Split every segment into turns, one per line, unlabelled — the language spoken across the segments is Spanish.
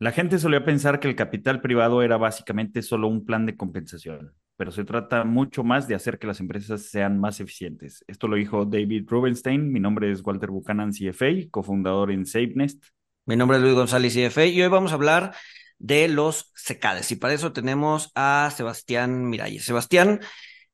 La gente solía pensar que el capital privado era básicamente solo un plan de compensación, pero se trata mucho más de hacer que las empresas sean más eficientes. Esto lo dijo David Rubenstein. Mi nombre es Walter Buchanan, CFA, cofundador en SafeNest.
Mi nombre es Luis González, CFA, y hoy vamos a hablar de los secades. Y para eso tenemos a Sebastián Miralles. Sebastián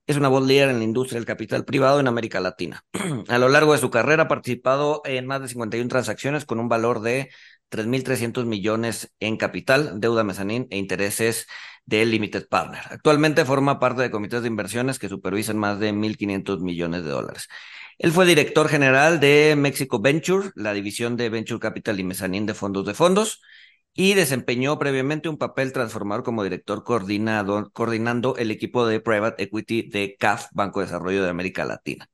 es una voz líder en la industria del capital privado en América Latina. a lo largo de su carrera ha participado en más de 51 transacciones con un valor de 3.300 millones en capital, deuda mezanín e intereses del Limited Partner. Actualmente forma parte de comités de inversiones que supervisan más de 1.500 millones de dólares. Él fue director general de Mexico Venture, la división de Venture Capital y Mezanín de fondos de fondos, y desempeñó previamente un papel transformador como director coordinado, coordinando el equipo de Private Equity de CAF, Banco de Desarrollo de América Latina.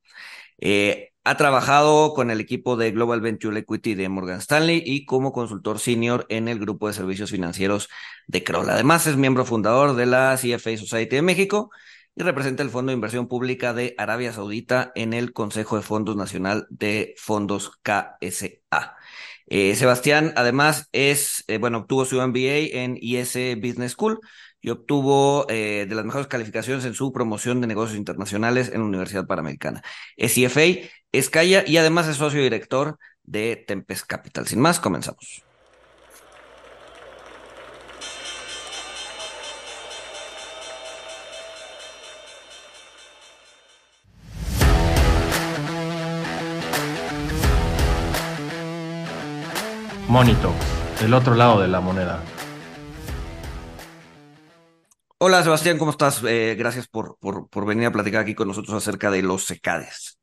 Eh, ha trabajado con el equipo de Global Venture Equity de Morgan Stanley y como consultor senior en el grupo de servicios financieros de Kroll. Además, es miembro fundador de la CFA Society de México y representa el Fondo de Inversión Pública de Arabia Saudita en el Consejo de Fondos Nacional de Fondos KSA. Eh, Sebastián, además, es, eh, bueno, obtuvo su MBA en IS Business School y obtuvo eh, de las mejores calificaciones en su promoción de negocios internacionales en la Universidad Panamericana. Es CFA, es Calla y además es socio director de Tempest Capital. Sin más, comenzamos.
Monito, el otro lado de la moneda.
Hola Sebastián, ¿cómo estás? Eh, gracias por, por, por, venir a platicar aquí con nosotros acerca de los secades.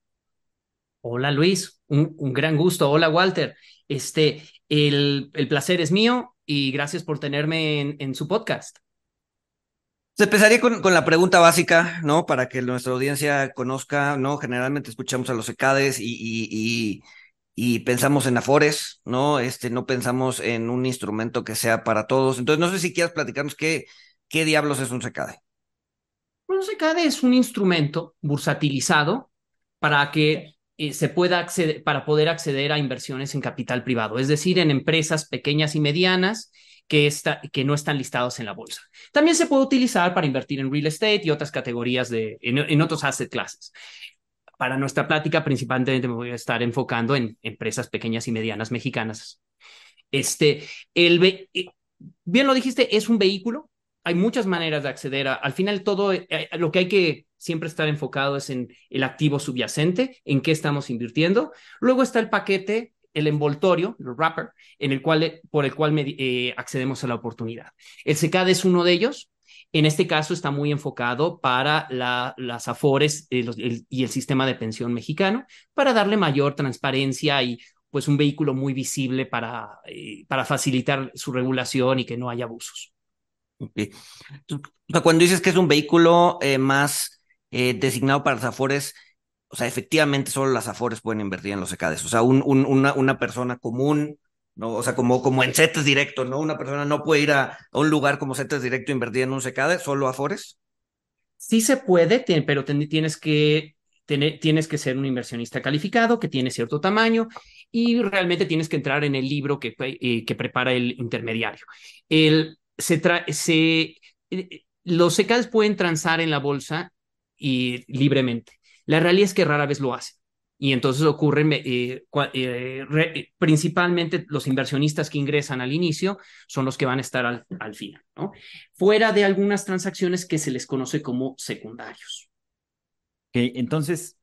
Hola Luis, un, un gran gusto. Hola Walter, este, el, el, placer es mío y gracias por tenerme en, en su podcast.
Se empezaría con, con, la pregunta básica, ¿no? Para que nuestra audiencia conozca, ¿no? Generalmente escuchamos a los secades y, y, y y pensamos en Afores, ¿no? Este, no pensamos en un instrumento que sea para todos. Entonces, no sé si quieras platicarnos qué, qué diablos es un SECADE.
un SECADE es un instrumento bursatilizado para que eh, se pueda acceder, para poder acceder a inversiones en capital privado, es decir, en empresas pequeñas y medianas que, está, que no están listados en la bolsa. También se puede utilizar para invertir en real estate y otras categorías de, en, en otros asset classes para nuestra plática principalmente me voy a estar enfocando en empresas pequeñas y medianas mexicanas. Este, el, eh, bien lo dijiste, es un vehículo. Hay muchas maneras de acceder al final todo, eh, eh, lo que hay que siempre estar enfocado es en el activo subyacente, en qué estamos invirtiendo. Luego está el paquete, el envoltorio, el wrapper, en el cual, por el cual accedemos a la oportunidad. El SECAD es uno de ellos. En este caso está muy enfocado para la, las AFORES eh, y el sistema de pensión mexicano para darle mayor transparencia y pues un vehículo muy visible para, eh, para facilitar su regulación y que no haya abusos.
Cuando dices que es un vehículo eh, más eh, designado para las AFORES, o sea, efectivamente solo las AFORES pueden invertir en los ECADES. O sea, un, un, una, persona común ¿no? O sea, como, en CETES directo, ¿no? Una persona no puede ir a, a un lugar como CETES directo e invertir en un secade, solo Afores.
Sí se puede, pero tienes que, tienes que ser un inversionista calificado, que tiene cierto tamaño, y realmente tienes que entrar en el libro que, eh, que prepara el intermediario. El, se se, eh, los secades pueden transar en la bolsa y libremente. La realidad es que rara vez lo hacen y entonces ocurren eh, eh, principalmente los inversionistas que ingresan al inicio son los que van a estar al, al final, ¿no? Fuera de algunas transacciones que se les conoce como secundarios.
Okay, entonces,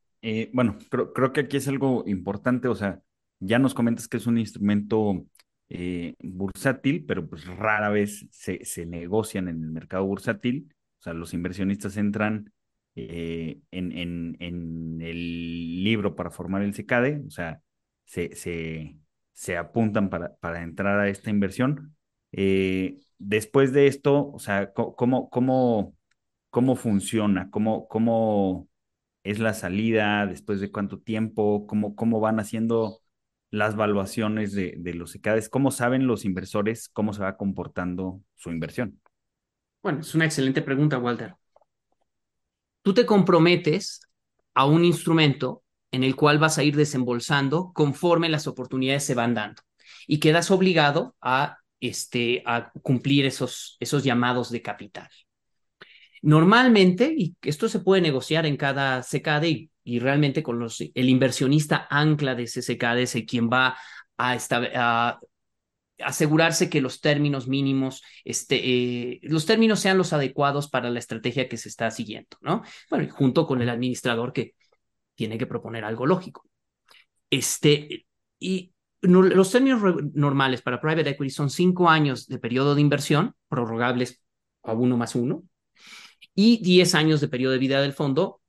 bueno, creo, creo, que aquí es algo importante, o sea, ya nos comentas que es un instrumento eh, bursátil, pero pues rara vez se, se negocian en el mercado bursátil, o sea, los inversionistas entran eh, en, en, en, el libro para formar el CECADE, o sea, se, se, se apuntan para, para, entrar a esta inversión. Eh, después de esto, o sea, ¿cómo, cómo, cómo funciona? ¿Cómo, ¿Cómo es la salida? ¿Después de cuánto tiempo? ¿Cómo, cómo van haciendo las valuaciones de, los CECADES? ¿Cómo saben los inversores cómo se va comportando su inversión?
Bueno, es una excelente pregunta, Walter tú te comprometes a un instrumento en el cual vas a ir desembolsando conforme las oportunidades se van dando y quedas obligado a este, a cumplir esos, esos llamados de capital. Normalmente, y esto se puede negociar en cada CKD y realmente con los, el inversionista ancla de el quien va a, a asegurarse que los términos mínimos, este, eh, los términos sean los adecuados para la estrategia que se está siguiendo, ¿no? Bueno, junto con el administrador que tiene que proponer algo lógico. Este, y los términos normales para private equity son cinco años de periodo de inversión, prorrogables a uno más uno, y diez años de periodo de vida del fondo,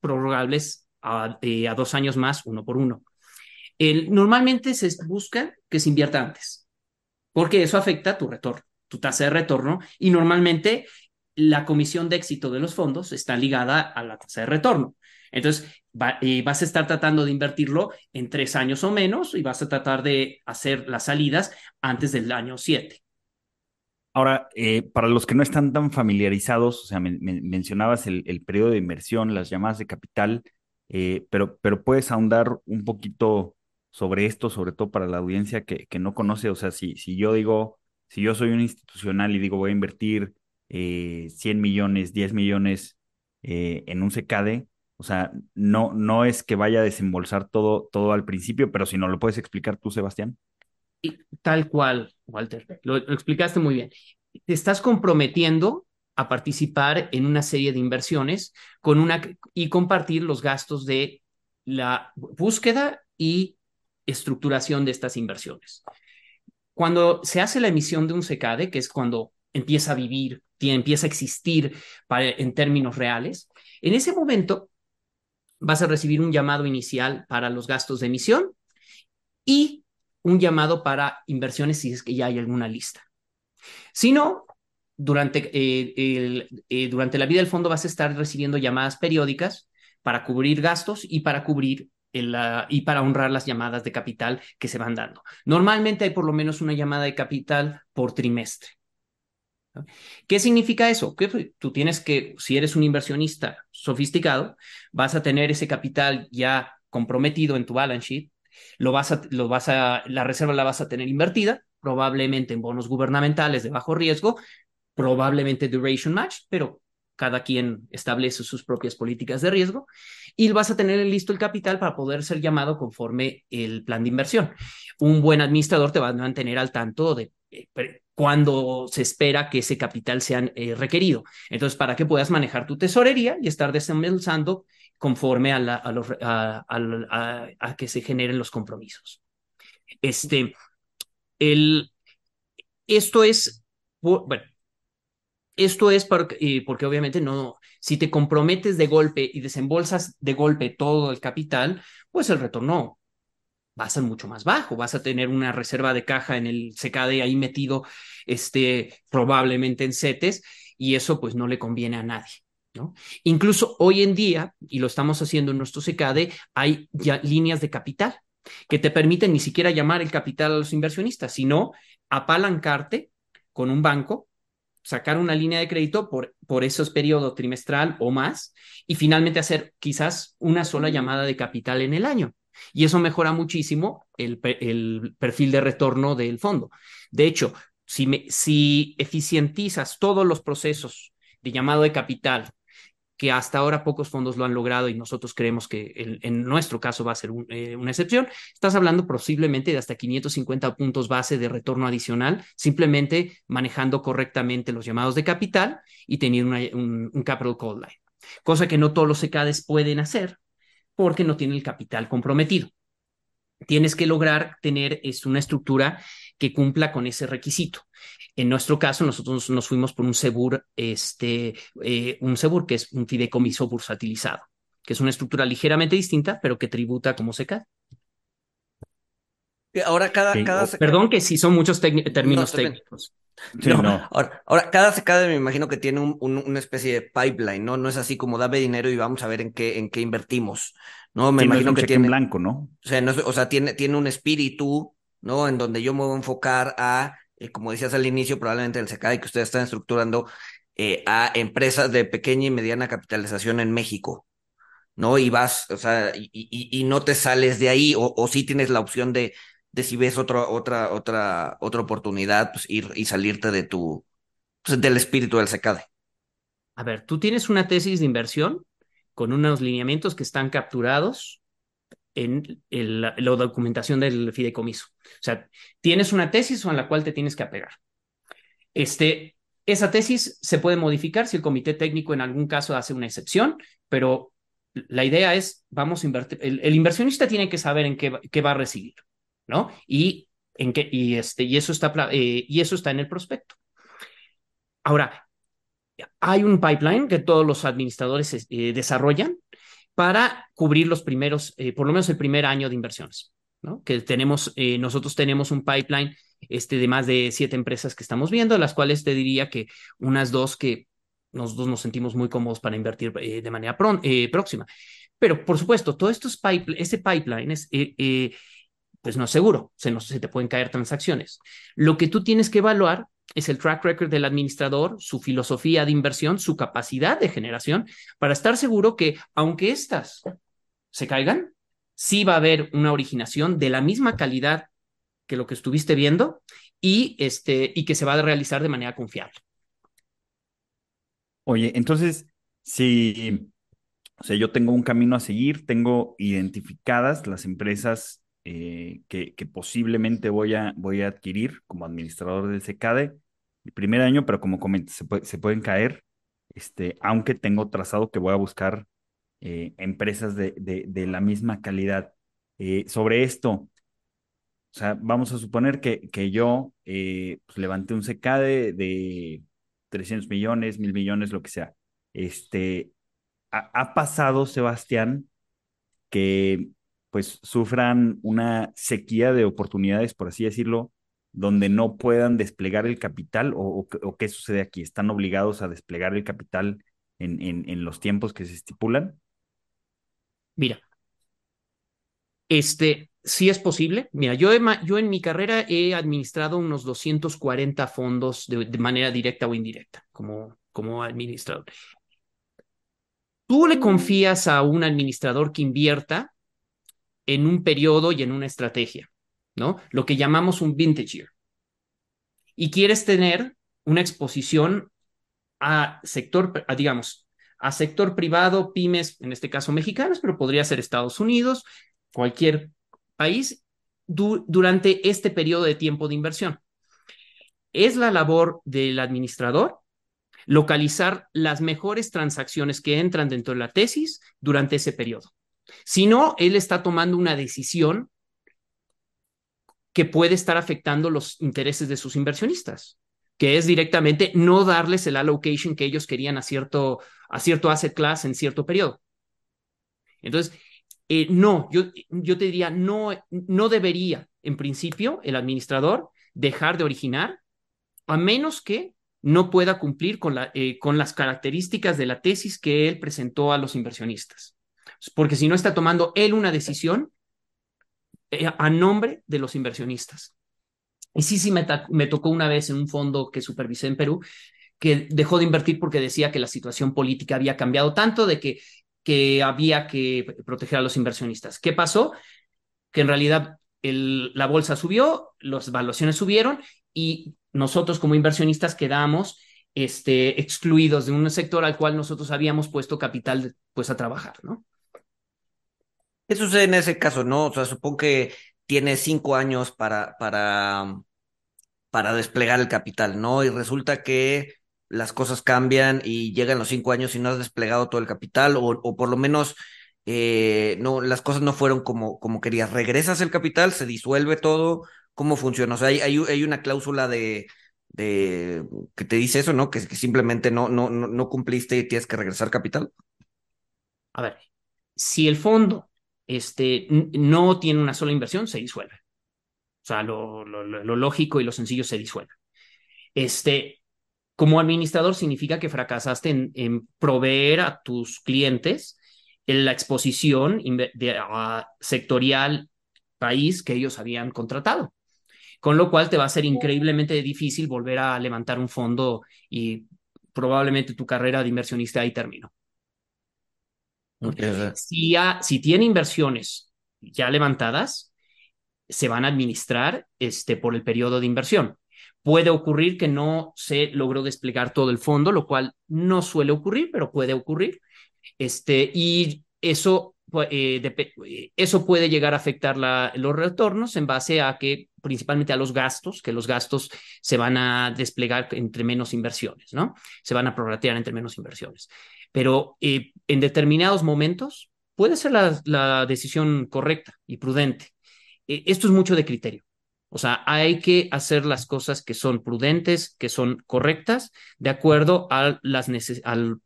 prorrogables a, eh, a dos años más, uno por uno. El, normalmente se busca que se invierta antes, porque eso afecta tu retorno, tu tasa de retorno, y normalmente la comisión de éxito de los fondos está ligada a la tasa de retorno. Entonces, eh, vas a estar tratando de invertirlo en tres años o menos y vas a tratar de hacer las salidas antes del año siete.
Ahora, eh, para los que no están tan familiarizados, o sea, me, me, mencionabas el, periodo de inversión, las llamadas de capital, eh, pero, pero puedes ahondar un poquito sobre esto, sobre todo para la audiencia que, que no conoce, o sea, si, si yo digo, si yo soy un institucional y digo voy a invertir eh, 100 millones, 10 millones eh, en un CKD, o sea, no, no es que vaya a desembolsar todo, todo al principio, pero si no lo puedes explicar tú, Sebastián.
Tal cual, Walter, lo, explicaste muy bien. Te estás comprometiendo a participar en una serie de inversiones con una, y compartir los gastos de la búsqueda y estructuración de estas inversiones. Cuando se hace la emisión de un SECADE, que es cuando empieza a vivir, empieza a existir en términos reales, en ese momento vas a recibir un llamado inicial para los gastos de emisión y un llamado para inversiones si es que ya hay alguna lista. Si no, durante, eh, el, eh, durante la vida del fondo vas a estar recibiendo llamadas periódicas para cubrir gastos y para cubrir el, uh, y para honrar las llamadas de capital que se van dando. Normalmente hay por lo menos una llamada de capital por trimestre. ¿Qué significa eso? Que tú tienes que, si eres un inversionista sofisticado, vas a tener ese capital ya comprometido en tu balance sheet, lo vas a, lo vas a, la reserva la vas a tener invertida, probablemente en bonos gubernamentales de bajo riesgo, probablemente duration match, pero cada quien establece sus propias políticas de riesgo y vas a tener listo el capital para poder ser llamado conforme el plan de inversión. Un buen administrador te va a mantener al tanto de eh, cuando se espera que ese capital sea eh, requerido. Entonces, para que puedas manejar tu tesorería y estar desembolsando conforme a, la, a, los, a, a, que se generen los compromisos. Este, el, esto es, bueno, esto es porque, porque obviamente no, si te comprometes de golpe y desembolsas de golpe todo el capital, pues el retorno va a ser mucho más bajo, vas a tener una reserva de caja en el CKD ahí metido, este, probablemente en CETES, y eso pues no le conviene a nadie. ¿No? Incluso hoy en día, y lo estamos haciendo en nuestro CKD, hay ya líneas de capital que te permiten ni siquiera llamar el capital a los inversionistas, sino apalancarte con un banco sacar una línea de crédito por, por esos periodos trimestral o más y finalmente hacer quizás una sola llamada de capital en el año. Y eso mejora muchísimo el, el perfil de retorno del fondo. De hecho, si, me, si eficientizas todos los procesos de llamado de capital que hasta ahora pocos fondos lo han logrado y nosotros creemos que en, nuestro caso va a ser eh, una excepción, estás hablando posiblemente de hasta 550 puntos base de retorno adicional, simplemente manejando correctamente los llamados de capital y teniendo un, un, capital call line, cosa que no todos los ECADES pueden hacer porque no tienen el capital comprometido. Tienes que lograr tener es, una estructura que cumpla con ese requisito. En nuestro caso, nosotros nos fuimos por un SEBUR, este, eh, un SEBUR que es un fideicomiso bursatilizado, que es una estructura ligeramente distinta, pero que tributa como SECAD.
Ahora cada,
sí.
cada
Perdón que sí son muchos términos no, técnicos.
Sí,
no,
no.
Ahora, ahora, cada secada me imagino que tiene un, un, una especie de pipeline, ¿no? No es así como dame dinero y vamos a ver en qué, en qué invertimos. No, me
sí,
imagino
no
que
cheque
tiene.
en blanco, ¿no?
O sea, no, o sea tiene, tiene un espíritu, ¿no? En donde yo me voy a enfocar a, eh, como decías al inicio, probablemente el SECAD que ustedes están estructurando eh, a empresas de pequeña y mediana capitalización en México, ¿no? Y vas, o sea, y, y, y no te sales de ahí, o, o sí tienes la opción de de si ves otra, otra, otra, otra oportunidad, pues ir y salirte de tu, pues, del espíritu del secade.
A ver, tú tienes una tesis de inversión con unos lineamientos que están capturados en la documentación del fideicomiso. O sea, tienes una tesis a la cual te tienes que apegar. Este, esa tesis se puede modificar si el comité técnico en algún caso hace una excepción, pero la idea es, vamos a invertir, el, el inversionista tiene que saber en qué, qué, va a recibir, ¿no? Y, en qué, y, este, y, eso está, eh, y eso está en el prospecto. Ahora, hay un pipeline que todos los administradores eh, desarrollan para cubrir los primeros, eh, por lo menos el primer año de inversiones. Que tenemos, eh, nosotros tenemos un pipeline este, de más de siete empresas que estamos viendo, las cuales te diría que unas dos que nosotros nos sentimos muy cómodos para invertir eh, de manera eh, próxima. Pero, por supuesto, todo esto es ese pipeline es, pues no es seguro, se, nos, se te pueden caer transacciones. Lo que tú tienes que evaluar es el track record del administrador, su filosofía de inversión, su capacidad de generación, para estar seguro que, aunque estas se caigan, sí va a haber una originación de la misma calidad que lo que estuviste viendo y, este, y que se va a realizar de manera confiable.
Oye, entonces, si, o sea, yo tengo un camino a seguir, tengo identificadas las empresas eh, que, posiblemente voy a, voy a adquirir como administrador del SECADE el primer año, pero como comentas, se, puede, pueden caer, este, aunque tengo trazado que voy a buscar eh, empresas de, de, de, la misma calidad. Eh, sobre esto, o sea, vamos a suponer que, que yo pues levanté un SECADE de 300 millones, mil millones, lo que sea. Este, ha pasado, Sebastián, que pues sufran una sequía de oportunidades, por así decirlo, donde no puedan desplegar el capital o, qué sucede aquí? ¿Están obligados a desplegar el capital en, en, en los tiempos que se estipulan?
Mira, este, sí es posible. Mira, yo, yo en mi carrera he administrado unos 240 fondos de, de manera directa o indirecta como, como administrador. Tú le confías a un administrador que invierta en un periodo y en una estrategia, ¿no? Lo que llamamos un vintage year. Y quieres tener una exposición a sector, digamos, a sector privado, pymes, en este caso mexicanos, pero podría ser Estados Unidos, cualquier país, du durante este periodo de tiempo de inversión. Es la labor del administrador localizar las mejores transacciones que entran dentro de la tesis durante ese periodo. Si no, él está tomando una decisión que puede estar afectando los intereses de sus inversionistas, que es directamente no darles el allocation que ellos querían a cierto, a cierto asset class en cierto periodo. Entonces, eh, no, yo, yo te diría, no, no debería, en principio, el administrador dejar de originar, a menos que no pueda cumplir con, la, eh, con las características de la tesis que él presentó a los inversionistas. Porque si no está tomando él una decisión eh, a nombre de los inversionistas. Y sí, sí, me, me, tocó una vez en un fondo que supervisé en Perú, que dejó de invertir porque decía que la situación política había cambiado tanto de que, que había que proteger a los inversionistas. ¿Qué pasó? Que en realidad el, la bolsa subió, las valuaciones subieron y nosotros como inversionistas quedamos este, excluidos de un sector al cual nosotros habíamos puesto capital pues a trabajar, ¿no?
¿Qué sucede en ese caso, no? O sea, supongo que tiene cinco años para, para, para desplegar el capital, ¿no? Y resulta que las cosas cambian y llegan los cinco años y no has desplegado todo el capital, o, o por lo menos eh, no, las cosas no fueron como, como querías. Regresas el capital, se disuelve todo, ¿Cómo funciona? O sea, hay, hay, una cláusula de, de, que te dice eso, ¿no? Que, que simplemente no, no, no, no cumpliste y tienes que regresar capital.
A ver, si el fondo este, no tiene una sola inversión, se disuelve. O sea, lo, lo, lógico y lo sencillo se disuelve. Este, como administrador significa que fracasaste en, proveer a tus clientes en la exposición uh, sectorial país que ellos habían contratado con lo cual te va a ser increíblemente difícil volver a levantar un fondo y probablemente tu carrera de inversionista ahí terminó. Okay. Si, tiene inversiones ya levantadas, se van a administrar este, por el periodo de inversión. Puede ocurrir que no se logró desplegar todo el fondo, lo cual no suele ocurrir, pero puede ocurrir. Este, y eso, eh, eso puede llegar a afectar la, los retornos en base a que, principalmente a los gastos, que los gastos se van a desplegar entre menos inversiones, ¿no? Se van a prorratear entre menos inversiones. Pero eh, en determinados momentos puede ser la, decisión correcta y prudente. Eh, esto es mucho de criterio. O sea, hay que hacer las cosas que son prudentes, que son correctas, de acuerdo al,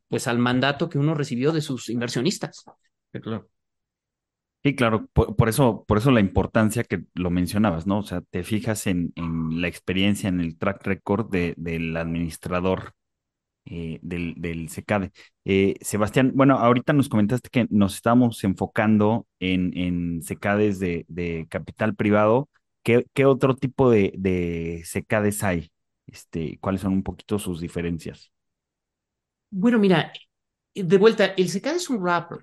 pues, al mandato que uno recibió de sus inversionistas.
Sí, claro. Sí, claro, por, eso, por eso la importancia que lo mencionabas, ¿no? O sea, te fijas en, la experiencia, en el track record de, del administrador eh, del, del. Eh, Sebastián, bueno, ahorita nos comentaste que nos estamos enfocando en, en de, de capital privado. ¿Qué, qué otro tipo de, de SECADES hay? Este, ¿Cuáles son un poquito sus diferencias?
Bueno, mira, de vuelta, el SECADE es un wrapper.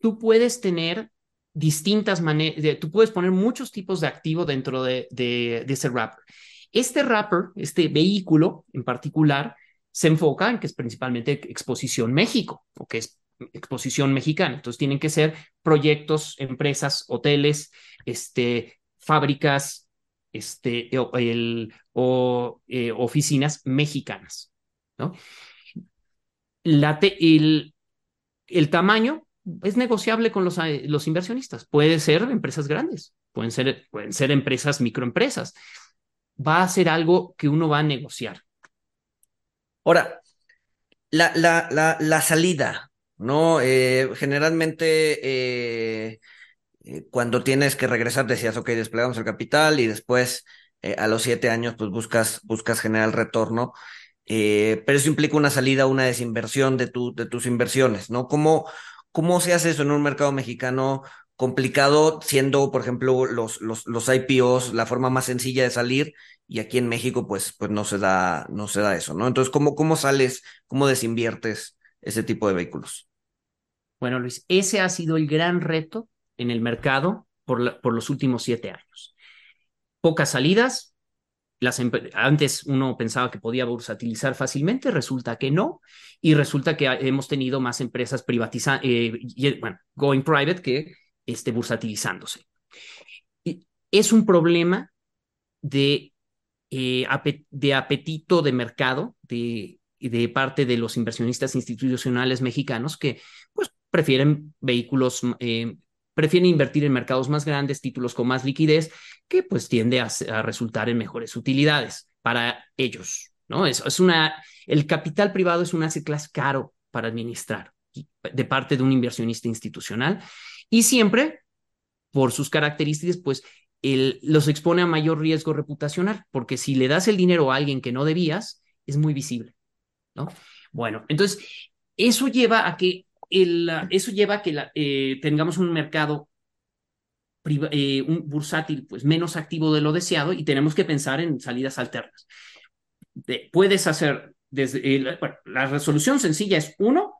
Tú puedes tener distintas maneras, tú puedes poner muchos tipos de activo dentro de, de, de ese wrapper. Este wrapper, este vehículo en particular, se enfoca en que es principalmente exposición México, o que es exposición mexicana. Entonces tienen que ser proyectos, empresas, hoteles, este, fábricas, este, el, o eh, oficinas mexicanas. ¿no? La el, el, tamaño es negociable con los, eh, los inversionistas. Puede ser empresas grandes, pueden ser, pueden ser empresas, microempresas. Va a ser algo que uno va a negociar.
Ahora, la, la, la, la salida, ¿no? Eh, generalmente eh, eh, cuando tienes que regresar decías, ok, desplegamos el capital y después a los siete años pues buscas, buscas generar retorno, pero eso implica una salida, una desinversión de, tu, de tus inversiones, ¿no? ¿Cómo, ¿Cómo se hace eso en un mercado mexicano complicado, siendo, por ejemplo, los, los, los IPOs la forma más sencilla de salir y aquí en México pues, pues no, se da, no se da eso, ¿no? Entonces, ¿cómo, cómo sales, cómo desinviertes ese tipo de vehículos?
Bueno, Luis, ese ha sido el gran reto en el mercado por, por los últimos siete años. Pocas salidas, las antes uno pensaba que podía bursatilizar fácilmente, resulta que no, y resulta que hemos tenido más empresas privatizadas, eh, bueno, going private que esté bursatilizándose. Es un problema de, eh, de apetito de mercado de, de parte de los inversionistas institucionales mexicanos que pues, prefieren vehículos, eh, prefieren invertir en mercados más grandes, títulos con más liquidez, que pues tiende a, a resultar en mejores utilidades para ellos. ¿no? Es, es una, el capital privado es un asset class caro para administrar de parte de un inversionista institucional y siempre, por sus características, pues el, los expone a mayor riesgo reputacional, porque si le das el dinero a alguien que no debías, es muy visible, ¿no? Bueno, entonces, eso lleva a que, el, eso lleva a que la, eh, tengamos un mercado eh, un bursátil pues menos activo de lo deseado y tenemos que pensar en salidas alternas. De, puedes hacer desde el, bueno, la resolución sencilla es uno,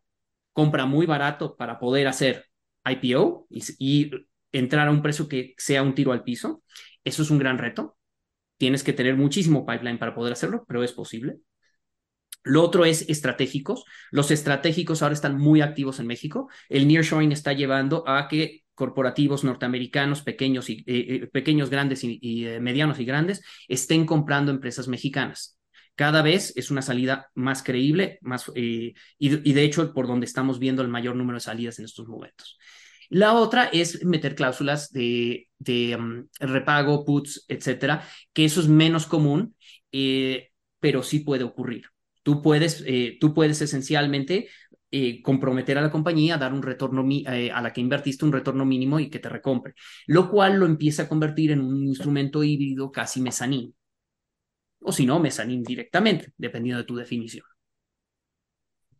compra muy barato para poder hacer IPO y, entrar a un precio que sea un tiro al piso. Eso es un gran reto. Tienes que tener muchísimo pipeline para poder hacerlo, pero es posible. Lo otro es estratégicos. Los estratégicos ahora están muy activos en México. El nearshoring está llevando a que corporativos norteamericanos, pequeños, y, eh, eh pequeños grandes y, eh, medianos y grandes, estén comprando empresas mexicanas. Cada vez es una salida más creíble, más, eh, y, de hecho por donde estamos viendo el mayor número de salidas en estos momentos. La otra es meter cláusulas de, de um, repago, puts, etcétera, que eso es menos común, eh, pero sí puede ocurrir. Tú puedes, eh, tú puedes esencialmente comprometer a la compañía a dar un retorno a la que invertiste un retorno mínimo y que te recompre, lo cual lo empieza a convertir en un instrumento híbrido casi mezanín. O si no, mezanín directamente, dependiendo de tu definición.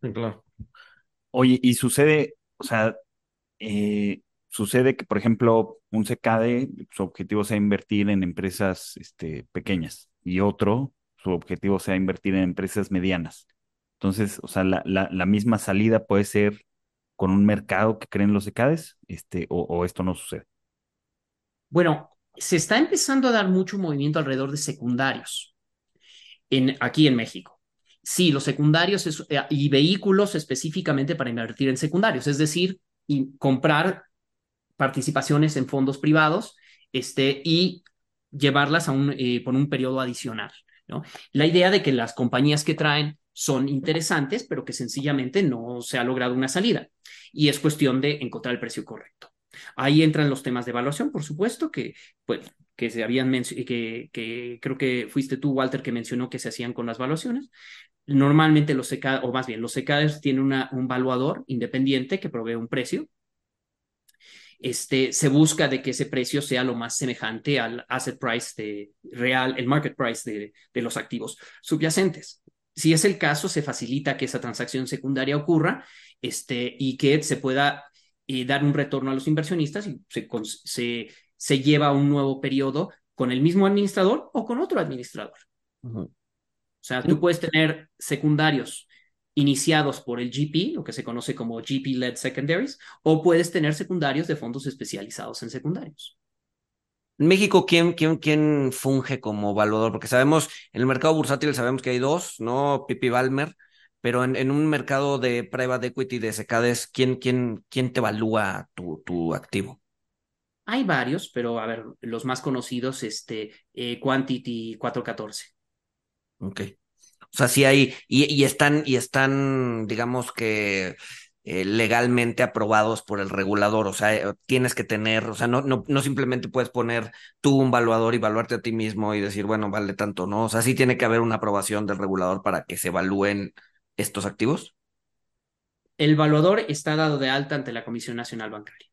Sí, claro. Oye, y sucede, o sea, eh, sucede que, por ejemplo, un CKD, su objetivo sea invertir en empresas este, pequeñas y otro, su objetivo sea invertir en empresas medianas. Entonces, o sea, la, la, la misma salida puede ser con un mercado que creen los CKDs, este, o, o esto no sucede.
Bueno, se está empezando a dar mucho movimiento alrededor de secundarios en, aquí en México. Sí, los secundarios eh, y vehículos específicamente para invertir en secundarios, es decir, y comprar participaciones en fondos privados este, y llevarlas a un, eh, por un periodo adicional. ¿no? La idea de que las compañías que traen son interesantes, pero que sencillamente no se ha logrado una salida. Y es cuestión de encontrar el precio correcto. Ahí entran los temas de evaluación, por supuesto, que, pues, que se habían que, que creo que fuiste tú, Walter, que mencionó que se hacían con las evaluaciones. Normalmente los CK, o más bien, los CKs tienen una, un valuador independiente que provee un precio. Este, se busca de que ese precio sea lo más semejante al asset price de real, el market price de, de los activos subyacentes. Si es el caso, se facilita que esa transacción secundaria ocurra este, y que se pueda y dar un retorno a los inversionistas y se, se, lleva a un nuevo periodo con el mismo administrador o con otro administrador. O sea, tú puedes tener secundarios iniciados por el GP, lo que se conoce como GP-led secondaries, o puedes tener secundarios de fondos especializados en secundarios.
En México, ¿quién, quién, quién funge como evaluador? Porque sabemos, en el mercado bursátil sabemos que hay dos, ¿no? Pipi Balmer pero en, un mercado de private equity de secades, ¿quién, quién, quién te evalúa tu, tu activo?
Hay varios, pero a ver, los más conocidos, este, eh, Quantity 414.
Ok. O sea, sí hay, y, y están, y están, digamos que eh, legalmente aprobados por el regulador. O sea, eh, tienes que tener, o sea, no, no, no simplemente puedes poner tú un evaluador y evaluarte a ti mismo y decir, bueno, vale tanto, ¿no? O sea, sí tiene que haber una aprobación del regulador para que se evalúen estos activos?
El evaluador está dado de alta ante la Comisión Nacional Bancaria.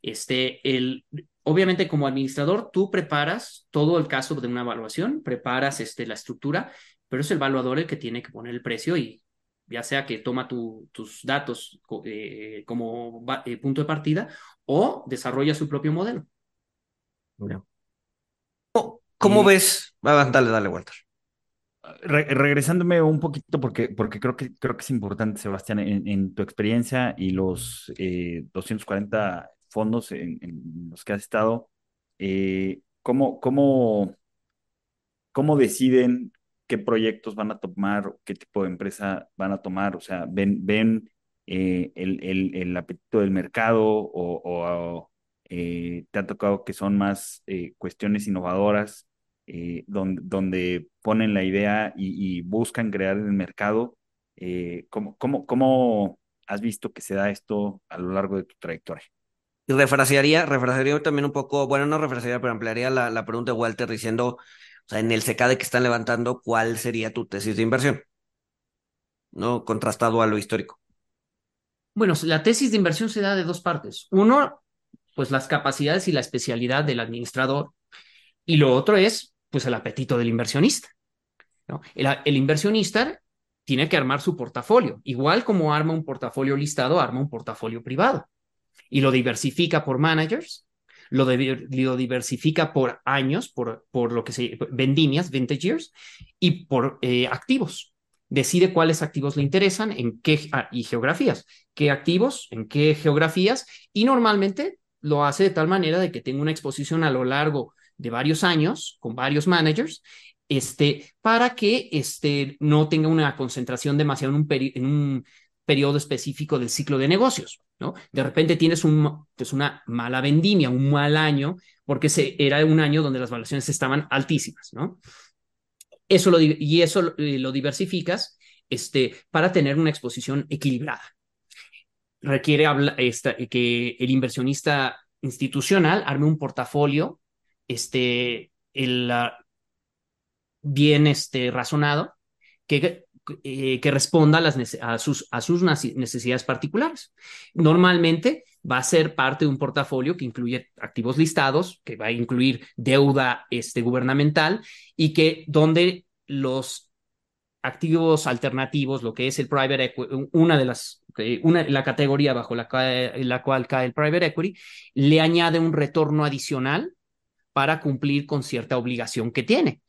Este, el, obviamente, como administrador, tú preparas todo el caso de una evaluación, preparas este, la estructura, pero es el evaluador el que tiene que poner el precio y ya sea que toma tus datos eh, como eh, punto de partida o desarrolla su propio modelo.
¿Cómo, ves? dale, dale, Walter
regresándome un poquito, porque, porque creo, que, creo que es importante, Sebastián, en, tu experiencia y los 240 eh, fondos en, los que has estado, eh, ¿cómo, cómo, cómo deciden qué proyectos van a tomar, qué tipo de empresa van a tomar? O sea, ¿ven, ven eh, el, el, el, apetito del mercado o, o te ha tocado que son más cuestiones innovadoras? Eh, donde, donde, ponen la idea y, buscan crear el mercado. Eh, ¿cómo, cómo, cómo, has visto que se da esto a lo largo de tu trayectoria?
Y refrasearía, refrasearía también un poco, bueno, no refrasearía, pero ampliaría la, la pregunta de Walter diciendo, o sea, en el secade que están levantando, ¿cuál sería tu tesis de inversión? ¿No? Contrastado a lo histórico.
Bueno, la tesis de inversión se da de dos partes. Uno, pues las capacidades y la especialidad del administrador. Y lo otro es pues el apetito del inversionista. El, inversionista tiene que armar su portafolio, igual como arma un portafolio listado, arma un portafolio privado y lo diversifica por managers, lo, lo diversifica por años, por, por lo que se vendimias, vintage years, y por eh, activos. Decide cuáles activos le interesan, en qué ah, y geografías, qué activos, en qué geografías, y normalmente lo hace de tal manera de que tenga una exposición a lo largo de varios años con varios managers este, para que este, no tenga una concentración demasiado en un, en un periodo específico del ciclo de negocios. ¿no? De repente tienes un, pues una mala vendimia, un mal año, porque se, era un año donde las valuaciones estaban altísimas. ¿no? Eso lo, y eso eh, lo diversificas este, para tener una exposición equilibrada. Requiere esta, que el inversionista institucional arme un portafolio este, el, bien este, razonado que, eh, que responda a, las, sus, a sus necesidades particulares. Normalmente va a ser parte de un portafolio que incluye activos listados, que va a incluir deuda este, gubernamental y que donde los activos alternativos, lo que es el private equity, una de las, una, la categoría bajo la, la cual cae el private equity, le añade un retorno adicional para cumplir con cierta obligación que tiene.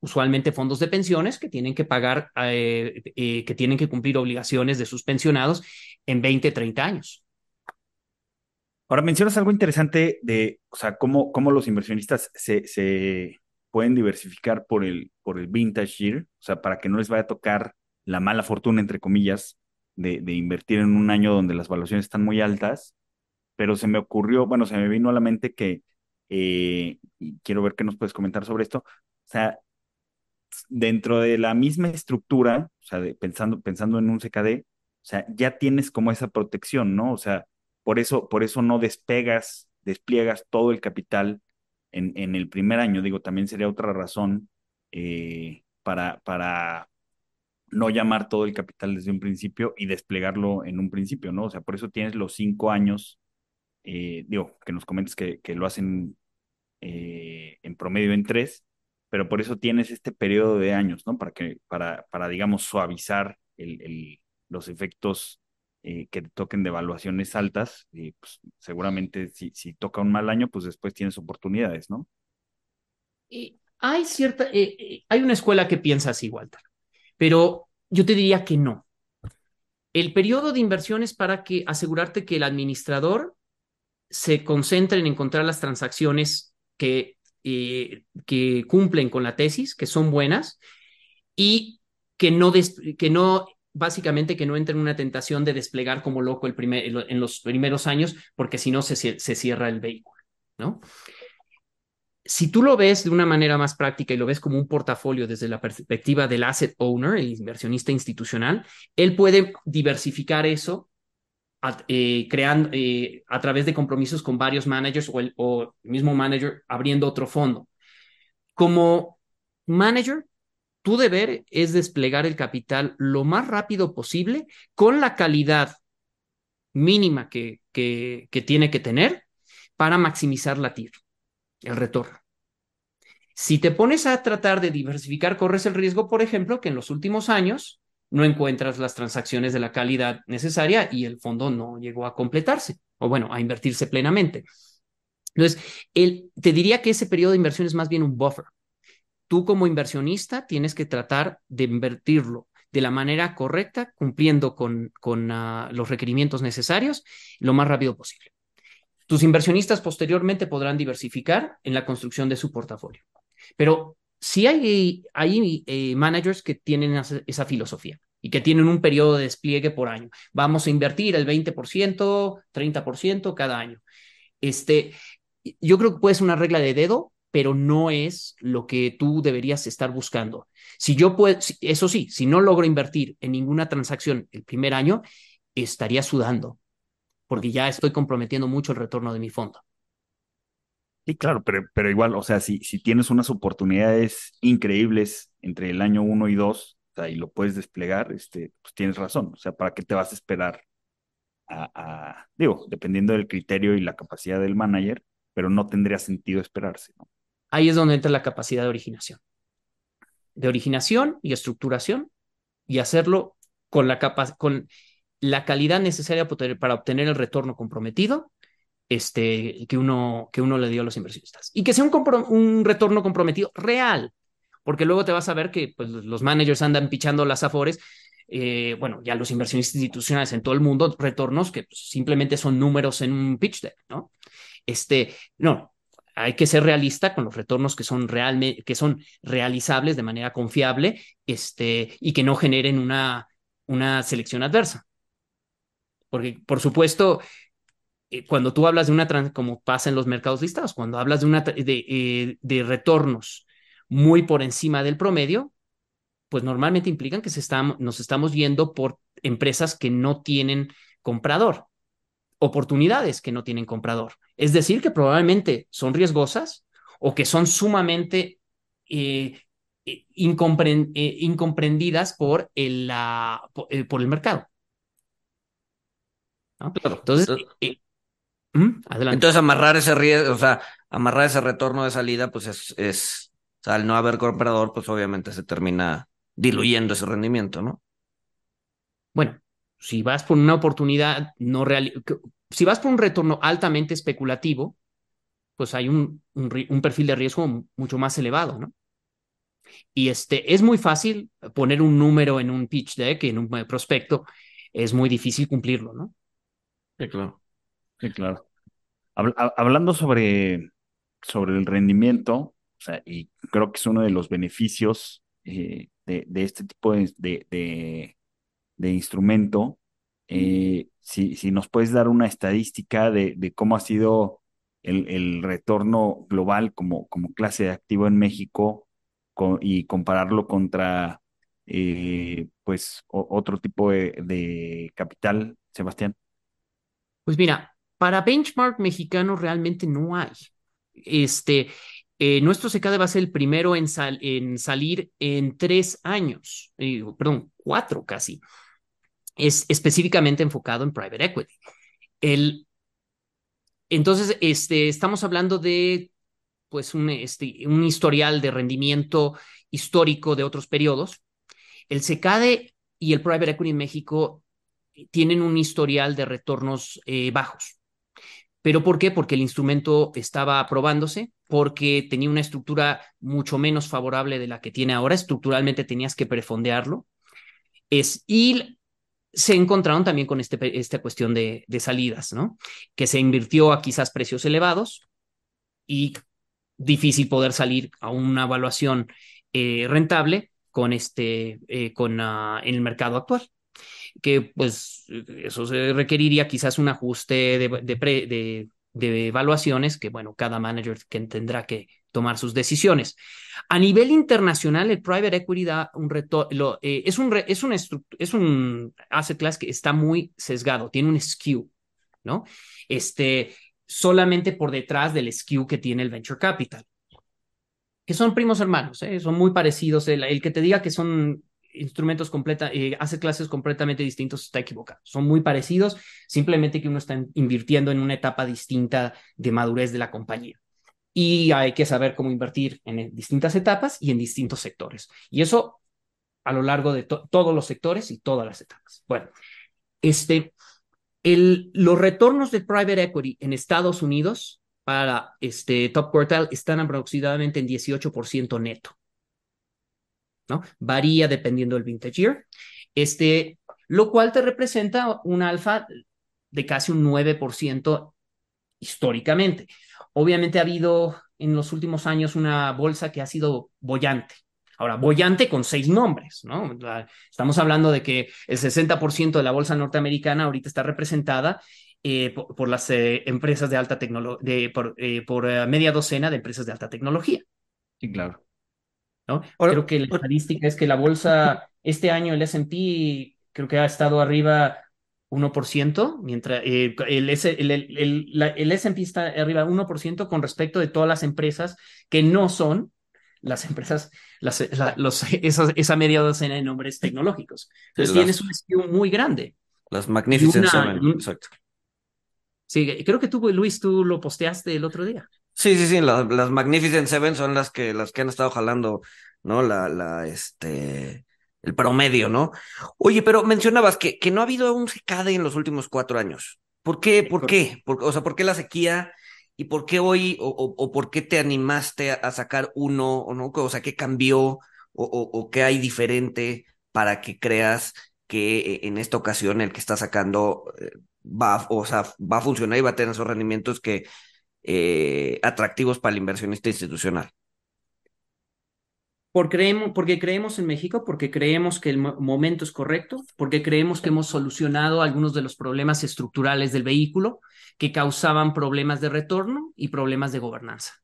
Usualmente fondos de pensiones que tienen que pagar, eh, eh, que tienen que cumplir obligaciones de sus pensionados en 20, 30 años.
Ahora mencionas algo interesante de, o sea, cómo, cómo los inversionistas se, pueden diversificar por el, por el vintage year, o sea, para que no les vaya a tocar la mala fortuna, entre comillas, de, de invertir en un año donde las valuaciones están muy altas, pero se me ocurrió, bueno, se me vino a la mente que, eh, y quiero ver qué nos puedes comentar sobre esto, o sea, dentro de la misma estructura, o sea, pensando, pensando en un CKD, o sea, ya tienes como esa protección, ¿no? O sea, por eso, por eso no despegas, despliegas todo el capital en, en el primer año. Digo, también sería otra razón eh, para, para no llamar todo el capital desde un principio y desplegarlo en un principio, ¿no? O sea, por eso tienes los cinco años, eh, digo, que nos comentes que, que lo hacen eh, en promedio en tres, pero por eso tienes este periodo de años, ¿no? Para que, para, para digamos, suavizar el, los efectos eh, que toquen de evaluaciones altas, y pues seguramente si, si toca un mal año, pues después tienes oportunidades, ¿no?
Hay cierta, eh, hay una escuela que piensa así, Walter, pero yo te diría que no. El periodo de inversión es para que asegurarte que el administrador se concentre en encontrar las transacciones que, eh, que cumplen con la tesis, que son buenas, y que no, que no básicamente que no entre en una tentación de desplegar como loco el primer, en los primeros años, porque si no se, se cierra el vehículo, ¿no? Si tú lo ves de una manera más práctica y lo ves como un portafolio desde la perspectiva del asset owner, el inversionista institucional, él puede diversificar eso a, eh, creando, eh, a través de compromisos con varios managers o el, mismo manager abriendo otro fondo. Como manager, tu deber es desplegar el capital lo más rápido posible con la calidad mínima que, que, que tiene que tener para maximizar la TIR, el retorno. Si te pones a tratar de diversificar, corres el riesgo, por ejemplo, que en los últimos años no encuentras las transacciones de la calidad necesaria y el fondo no llegó a completarse o bueno, a invertirse plenamente. Entonces, el, te diría que ese periodo de inversión es más bien un buffer tú como inversionista tienes que tratar de invertirlo de la manera correcta, cumpliendo con, con uh, los requerimientos necesarios lo más rápido posible. Tus inversionistas posteriormente podrán diversificar en la construcción de su portafolio. Pero sí hay, hay eh, managers que tienen esa, filosofía y que tienen un periodo de despliegue por año. Vamos a invertir el 20%, 30% cada año. Este, yo creo que puede ser una regla de dedo, pero no es lo que tú deberías estar buscando. Si yo puedo, eso sí, si no logro invertir en ninguna transacción el primer año, estaría sudando, porque ya estoy comprometiendo mucho el retorno de mi fondo.
Sí, claro, pero, pero igual, o sea, si, si tienes unas oportunidades increíbles entre el año uno y dos, o sea, y lo puedes desplegar, este, pues tienes razón. O sea, ¿para qué te vas a esperar a, digo, dependiendo del criterio y la capacidad del manager, pero no tendría sentido esperarse.
Ahí es donde entra la capacidad de originación. De originación y estructuración y hacerlo con la, capa con la calidad necesaria para obtener el retorno comprometido este, que, uno, que uno le dio a los inversionistas. Y que sea un, un retorno comprometido real, porque luego te vas a ver que pues, los managers andan pichando las afores eh, bueno, ya los inversionistas institucionales en todo el mundo, retornos que pues, simplemente son números en un pitch deck, ¿no? Este, no, hay que ser realista con los retornos que son realmente, que son realizables de manera confiable, este, y que no generen una, una selección adversa. Porque, por supuesto, eh, cuando tú hablas de una, como pasa en los mercados listados, cuando hablas de, una, de, eh, de retornos muy por encima del promedio, pues normalmente implican que se está, nos estamos viendo por empresas que no tienen comprador oportunidades que no tienen comprador. Es decir, que probablemente son riesgosas o que son sumamente eh, eh incompren eh, incomprendidas por el, la, por, eh, por el mercado. ¿No? Claro. Entonces,
¿Mm? adelante. Entonces, amarrar ese riesgo, o sea, amarrar ese retorno de salida, pues es, es, o sea, al no haber comprador, pues obviamente se termina diluyendo ese rendimiento, ¿no?
Bueno, si vas por una oportunidad no real, si vas por un retorno altamente especulativo, pues hay un, un, un, perfil de riesgo mucho más elevado, ¿no? Y este, es muy fácil poner un número en un pitch deck, en un prospecto, es muy difícil cumplirlo, ¿no?
Sí, claro. Sí, claro. hablando sobre, sobre el rendimiento, o sea, y creo que es uno de los beneficios eh, de, de, este tipo de, de, de instrumento, eh, si, si, nos puedes dar una estadística de, cómo ha sido el, el, retorno global como, como clase de activo en México y compararlo contra eh, pues otro tipo de, capital, Sebastián.
Pues mira, para benchmark mexicano realmente no hay. Este, eh, nuestro SECADE va a ser el primero en, en salir en tres años, perdón, cuatro casi es específicamente enfocado en private equity. El, entonces, este, estamos hablando de pues un, este, un historial de rendimiento histórico de otros periodos. El SECADE y el private equity en México tienen un historial de retornos eh, bajos. ¿Pero por qué? Porque el instrumento estaba aprobándose, porque tenía una estructura mucho menos favorable de la que tiene ahora. Estructuralmente tenías que prefondearlo. Es, y se encontraron también con este, esta cuestión de, salidas, ¿no? Que se invirtió a quizás precios elevados y difícil poder salir a una evaluación eh, rentable con este, eh, con, uh, en el mercado actual. Que pues eso se requeriría quizás un ajuste de, de, de, evaluaciones que, bueno, cada manager que tendrá que tomar sus decisiones. A nivel internacional, el private equity da un reto, eh, es, un es, un es un asset class que está muy sesgado, tiene un skew, ¿no? Este, solamente por detrás del skew que tiene el venture capital, que son primos hermanos, ¿eh? son muy parecidos. El, que te diga que son instrumentos completa, eh, hace clases completamente distintos, está equivocado. Son muy parecidos, simplemente que uno está invirtiendo en una etapa distinta de madurez de la compañía y hay que saber cómo invertir en distintas etapas y en distintos sectores. Y eso a lo largo de todos los sectores y todas las etapas. Bueno, este, el, los retornos de private equity en Estados Unidos para este top quartile están aproximadamente en 18% neto. ¿No? Varía dependiendo del vintage year. Este, lo cual te representa un alfa de casi un 9% históricamente. Obviamente ha habido en los últimos años una bolsa que ha sido bollante. Ahora, bollante con seis nombres, ¿no? Estamos hablando de que el 60% de la bolsa norteamericana ahorita está representada eh, por, las eh, empresas de alta tecnología, por, eh, por media docena de empresas de alta tecnología.
Sí, claro.
¿No? creo que la estadística es que la bolsa, este año el SP creo que ha estado arriba 1%, mientras eh, el, el, el, el S&P está arriba 1% con respecto de todas las empresas que no son las empresas, las, los, esa media docena de nombres tecnológicos. Entonces tienes un skew muy grande.
Las Magnificent Seven, exacto.
Sí, creo que tú, Luis, tú lo posteaste el otro día.
Sí, sí, sí, las Magnificent Seven son las que, las que han estado jalando, ¿no? La, la, este, el promedio, ¿no? Oye, pero mencionabas que, que no ha habido un secade en los últimos cuatro años. ¿Por qué? ¿Por qué? o sea, ¿por qué la sequía? ¿Y por qué hoy, o, o, por qué te animaste a, sacar uno, o no? O sea, ¿qué cambió o, o, qué hay diferente para que creas que eh, en esta ocasión el que está sacando eh, va, o sea, va a funcionar y va a tener esos rendimientos que eh, atractivos para el inversionista institucional?
creemos, porque creemos en México, porque creemos que el momento es correcto, porque creemos que hemos solucionado algunos de los problemas estructurales del vehículo que causaban problemas de retorno y problemas de gobernanza.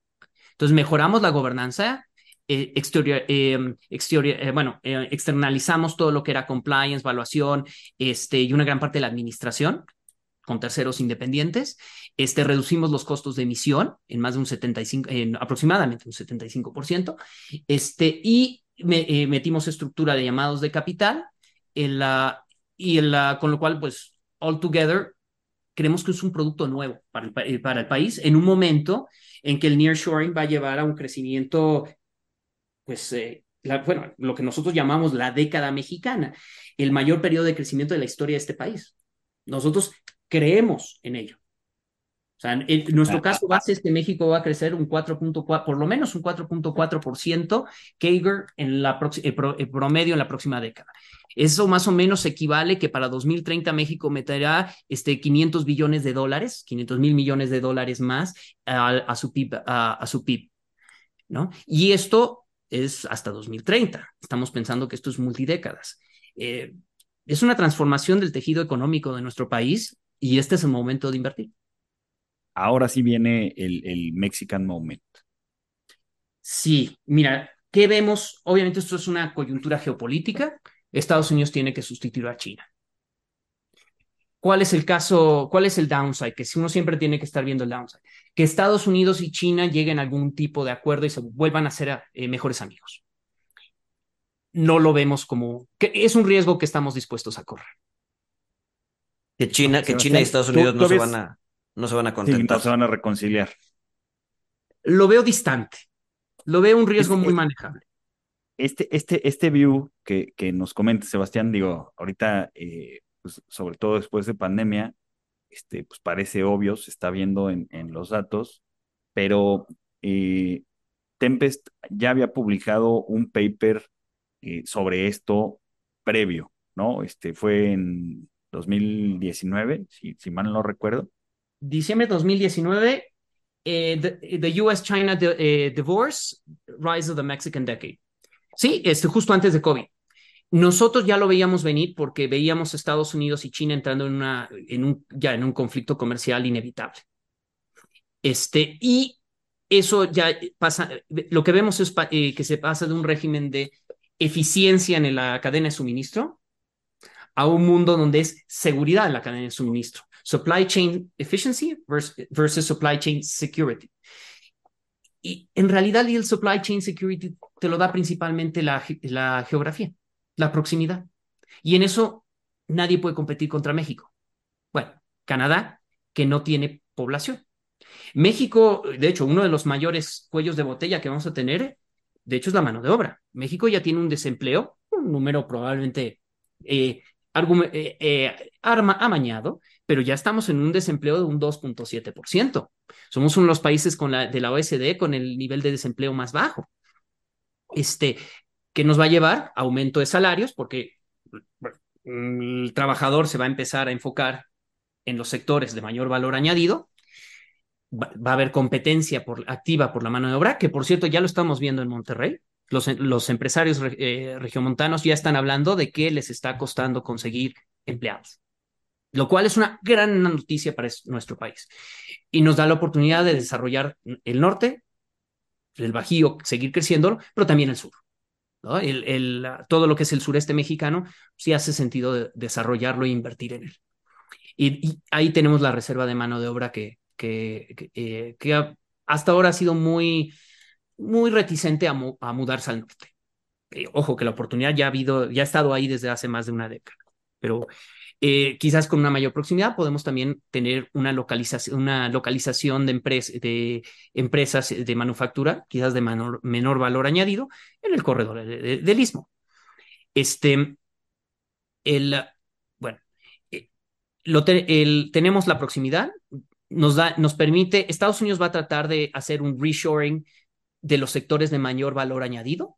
Entonces mejoramos la gobernanza, eh, exterior, em, eh, bueno, eh, externalizamos todo lo que era compliance, evaluación este, y una gran parte de la administración con terceros independientes. Este, reducimos los costos de emisión en más de un 75, en aproximadamente un 75%. Este, y eh, metimos estructura de llamados de capital en la, y en la, con lo cual, pues, all together, creemos que es un producto nuevo para el, eh, para el país en un momento en que el nearshoring va a llevar a un crecimiento, pues, eh, bueno, lo que nosotros llamamos la década mexicana, el mayor periodo de crecimiento de la historia de este país. Nosotros creemos en ello. O sea, en, nuestro caso base es que México va a crecer un 4.4, por lo menos un 4.4% CAGR en la el promedio en la próxima década. Eso más o menos equivale que para 2030 México meterá este 500 billones de dólares, 500 mil millones de dólares más a, su PIB, a, su PIB, ¿no? Y esto es hasta 2030. Estamos pensando que esto es multidécadas. Eh, es una transformación del tejido económico de nuestro país y este es el momento de invertir.
Ahora sí viene el, el Mexican Moment.
Sí, mira, ¿qué vemos? Obviamente esto es una coyuntura geopolítica. Estados Unidos tiene que sustituir a China. ¿Cuál es el caso? ¿Cuál es el downside? Que si uno siempre tiene que estar viendo el downside. Que Estados Unidos y China lleguen a algún tipo de acuerdo y se vuelvan a ser eh, mejores amigos. No lo vemos como que es un riesgo que estamos dispuestos a correr.
Que China, que China y Estados Unidos no, se van a, no se van a contentar.
no se van a reconciliar.
Lo veo distante. Lo veo un riesgo muy manejable
este, este, este view que, que nos comenta Sebastián, digo, ahorita, eh, pues, sobre todo después de pandemia, este, pues parece obvio, se está viendo en, en los datos, pero eh, Tempest ya había publicado un paper eh, sobre esto previo, ¿no? Este fue en 2019, si, si mal no recuerdo.
Diciembre de 2019, the, the US-China divorce, rise of the Mexican decade. Sí, este, justo antes de COVID. Nosotros ya lo veíamos venir porque veíamos Estados Unidos y China entrando en, una, en un, ya en un conflicto comercial inevitable. Este, y eso ya pasa, lo que vemos es eh, que se pasa de un régimen de eficiencia en la cadena de suministro a un mundo donde es seguridad en la cadena de suministro. Supply chain efficiency versus supply chain security. Y en realidad el supply chain security te lo da principalmente la, la geografía, la proximidad. Y en eso nadie puede competir contra México. Bueno, Canadá, que no tiene población. México, de hecho, uno de los mayores cuellos de botella que vamos a tener, de hecho, es la mano de obra. México ya tiene un desempleo, un número probablemente eh, eh, eh, amañado, pero ya estamos en un desempleo de un 2.7%. Somos uno de los países con la, de la OSD con el nivel de desempleo más bajo. Este, que nos va a llevar aumento de salarios, porque el trabajador se va a empezar a enfocar en los sectores de mayor valor añadido. Va, a haber competencia activa por la mano de obra, que por cierto ya lo estamos viendo en Monterrey. Los, empresarios eh, regiomontanos ya están hablando de que les está costando conseguir empleados lo cual es una gran noticia para nuestro país. Y nos da la oportunidad de desarrollar el norte, el Bajío, seguir creciendo, pero también el sur. Todo lo que es el sureste mexicano, sí hace sentido desarrollarlo e invertir en él. Y, ahí tenemos la reserva de mano de obra que, que, eh, hasta ahora ha sido muy, muy reticente a, mudarse al norte. Eh, ojo, que la oportunidad ya ha habido, ya ha estado ahí desde hace más de una década. Pero eh, quizás con una mayor proximidad podemos también tener una localización, de, empresas de manufactura, quizás de menor, valor añadido, en el corredor del istmo. Este, el, bueno, tenemos la proximidad, nos, da, nos permite, Estados Unidos va a tratar de hacer un reshoring de los sectores de mayor valor añadido,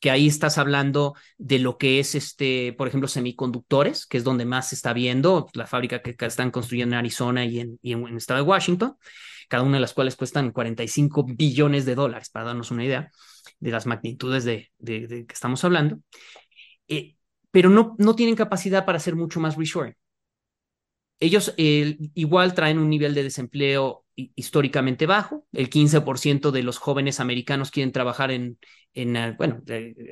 que ahí estás hablando de lo que es, este, por ejemplo, semiconductores, que es donde más se está viendo, la fábrica que están construyendo en Arizona y en, y en, el estado de Washington, cada una de las cuales cuestan 45 billones de dólares, para darnos una idea de las magnitudes de, de, que estamos hablando, eh, pero no, no tienen capacidad para hacer mucho más reshoring. Ellos eh, igual traen un nivel de desempleo históricamente bajo. El 15% de los jóvenes americanos quieren trabajar en, en eh, bueno,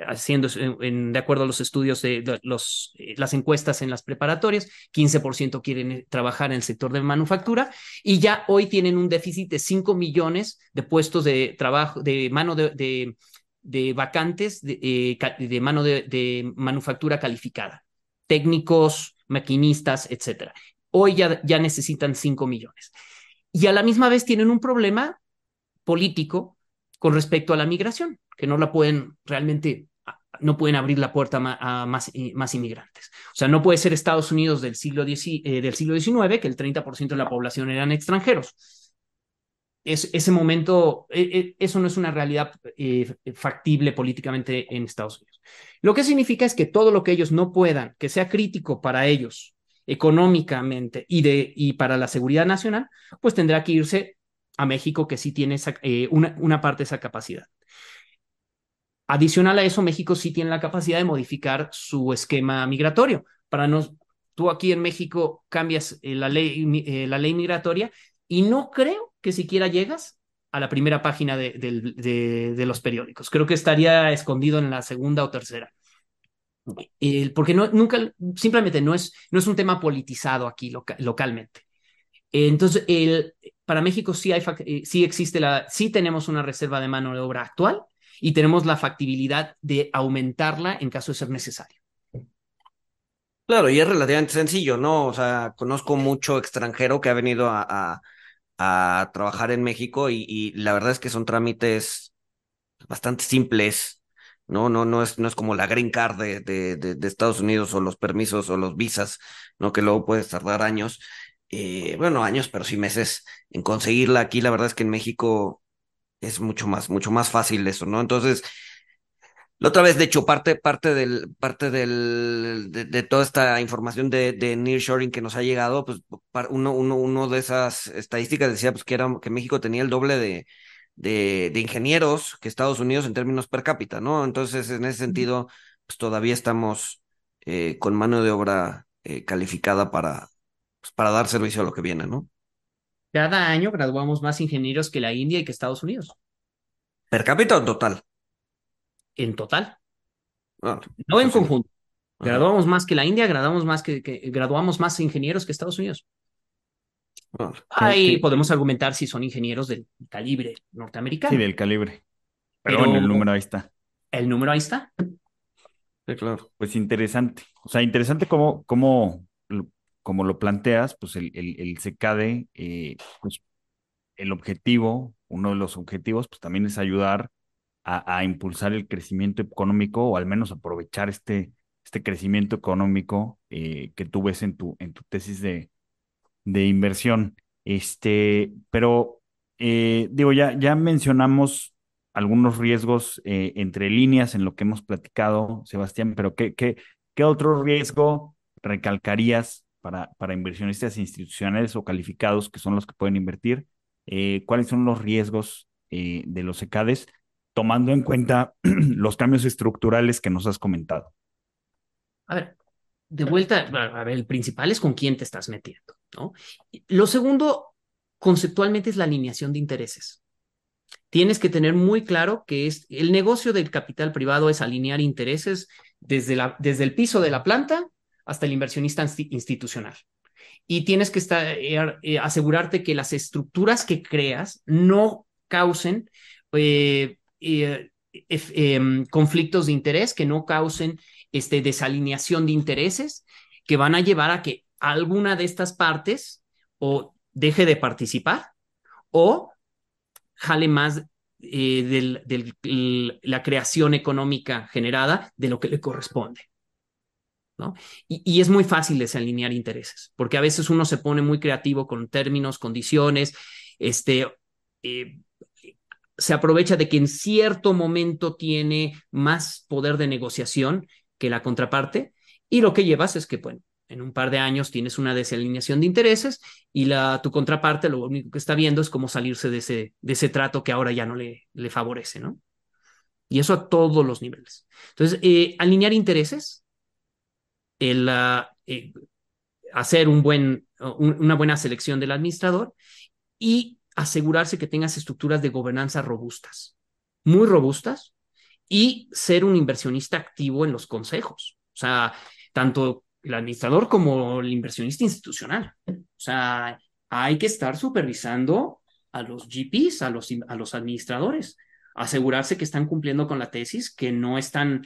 haciendo de acuerdo a los estudios de, eh, las encuestas en las preparatorias, 15% quieren eh, trabajar en el sector de manufactura y ya hoy tienen un déficit de 5 millones de puestos de trabajo, de mano de, de, vacantes de, de mano de, manufactura calificada, técnicos, maquinistas, etcétera. Hoy ya, necesitan 5 millones y a la misma vez tienen un problema político con respecto a la migración, que no la pueden realmente, no pueden abrir la puerta a más, más inmigrantes. O sea, no puede ser Estados Unidos del siglo, eh, del siglo XIX, que el 30% de la población eran extranjeros. es, ese momento, eh, eh, eso no es una realidad eh, factible políticamente en Estados Unidos. Lo que significa es que todo lo que ellos no puedan, que sea crítico para ellos económicamente y, de, y para la seguridad nacional, pues tendrá que irse a México, que sí tiene esa, una, una parte de esa capacidad. Adicional a eso, México sí tiene la capacidad de modificar su esquema migratorio. Para nos, tú aquí en México cambias la ley, la ley migratoria y no creo que siquiera llegas a la primera página de, los periódicos. Creo que estaría escondido en la segunda o tercera. Porque no, nunca, simplemente no es, no es un tema politizado aquí localmente. Entonces, el, para México sí, hay, eh, sí existe la, sí tenemos una reserva de mano de obra actual y tenemos la factibilidad de aumentarla en caso de ser necesario.
Claro, y es relativamente sencillo, ¿no? O sea, conozco mucho extranjero que ha venido a a trabajar en México y, la verdad es que son trámites bastante simples, ¿no? No, no, es, no es como la green card de, de, de, Estados Unidos o los permisos o los visas, ¿no? Que luego puedes tardar años, eh, bueno, años, pero sí meses en conseguirla. Aquí la verdad es que en México es mucho más, mucho más fácil eso, ¿no? Entonces, la otra vez, de hecho, parte, parte, del, parte del, de, toda esta información de, de nearshoring que nos ha llegado, pues uno, uno, uno de esas estadísticas decía pues, que, era, que México tenía el doble de, de, de, ingenieros que Estados Unidos en términos per cápita, ¿no? Entonces, en ese sentido, pues todavía estamos eh, con mano de obra eh, calificada para, pues, para dar servicio a lo que viene, ¿no?
Cada año graduamos más ingenieros que la India y que Estados Unidos.
¿Per cápita o total?
en total. Ah, no en conjunto. Graduamos más que la India, graduamos más que, graduamos más ingenieros que Estados Unidos. Ah, Ahí podemos argumentar si son ingenieros del calibre norteamericano.
Sí, del calibre. Pero, bueno, el número ahí está.
El número ahí está.
Sí, claro. Pues interesante. O sea, interesante cómo, cómo, como lo planteas, pues el, el, el CECADE, eh, pues el objetivo, uno de los objetivos, pues también es ayudar a, impulsar el crecimiento económico o al menos aprovechar este, este crecimiento económico eh, que tú ves en tu, en tu tesis de, de inversión. Este, pero eh, digo, ya, ya mencionamos algunos riesgos eh, entre líneas en lo que hemos platicado, Sebastián, pero ¿qué, qué, qué otro riesgo recalcarías para, para inversionistas institucionales o calificados que son los que pueden invertir? ¿Cuáles son los riesgos de los ECADES? tomando en cuenta los cambios estructurales que nos has comentado?
A ver, de vuelta, a ver, el principal es con quién te estás metiendo, Lo segundo, conceptualmente, es la alineación de intereses. Tienes que tener muy claro que es el negocio del capital privado es alinear intereses desde, la, desde el piso de la planta hasta el inversionista institucional. Y tienes que estar, eh, eh, asegurarte que las estructuras que creas no causen eh, eh, em, conflictos de interés que no causen este, desalineación de intereses que van a llevar a que alguna de estas partes o deje de participar o jale más eh, de la creación económica generada de lo que le corresponde. ¿no? Y, es muy fácil desalinear intereses, porque a veces uno se pone muy creativo con términos, condiciones, este, eh, se aprovecha de que en cierto momento tiene más poder de negociación que la contraparte y lo que llevas es que, bueno, en un par de años tienes una desalineación de intereses y la, tu contraparte lo único que está viendo es cómo salirse de ese, de ese trato que ahora ya no le, le favorece, ¿no? Y eso a todos los niveles. Entonces, eh, alinear intereses, el, eh, hacer un buen, una buena selección del administrador y asegurarse que tengas estructuras de gobernanza robustas, muy robustas, y ser un inversionista activo en los consejos. O sea, tanto el administrador como el inversionista institucional. O sea, hay que estar supervisando a los GPs, a los, a los administradores, asegurarse que están cumpliendo con la tesis, que no están,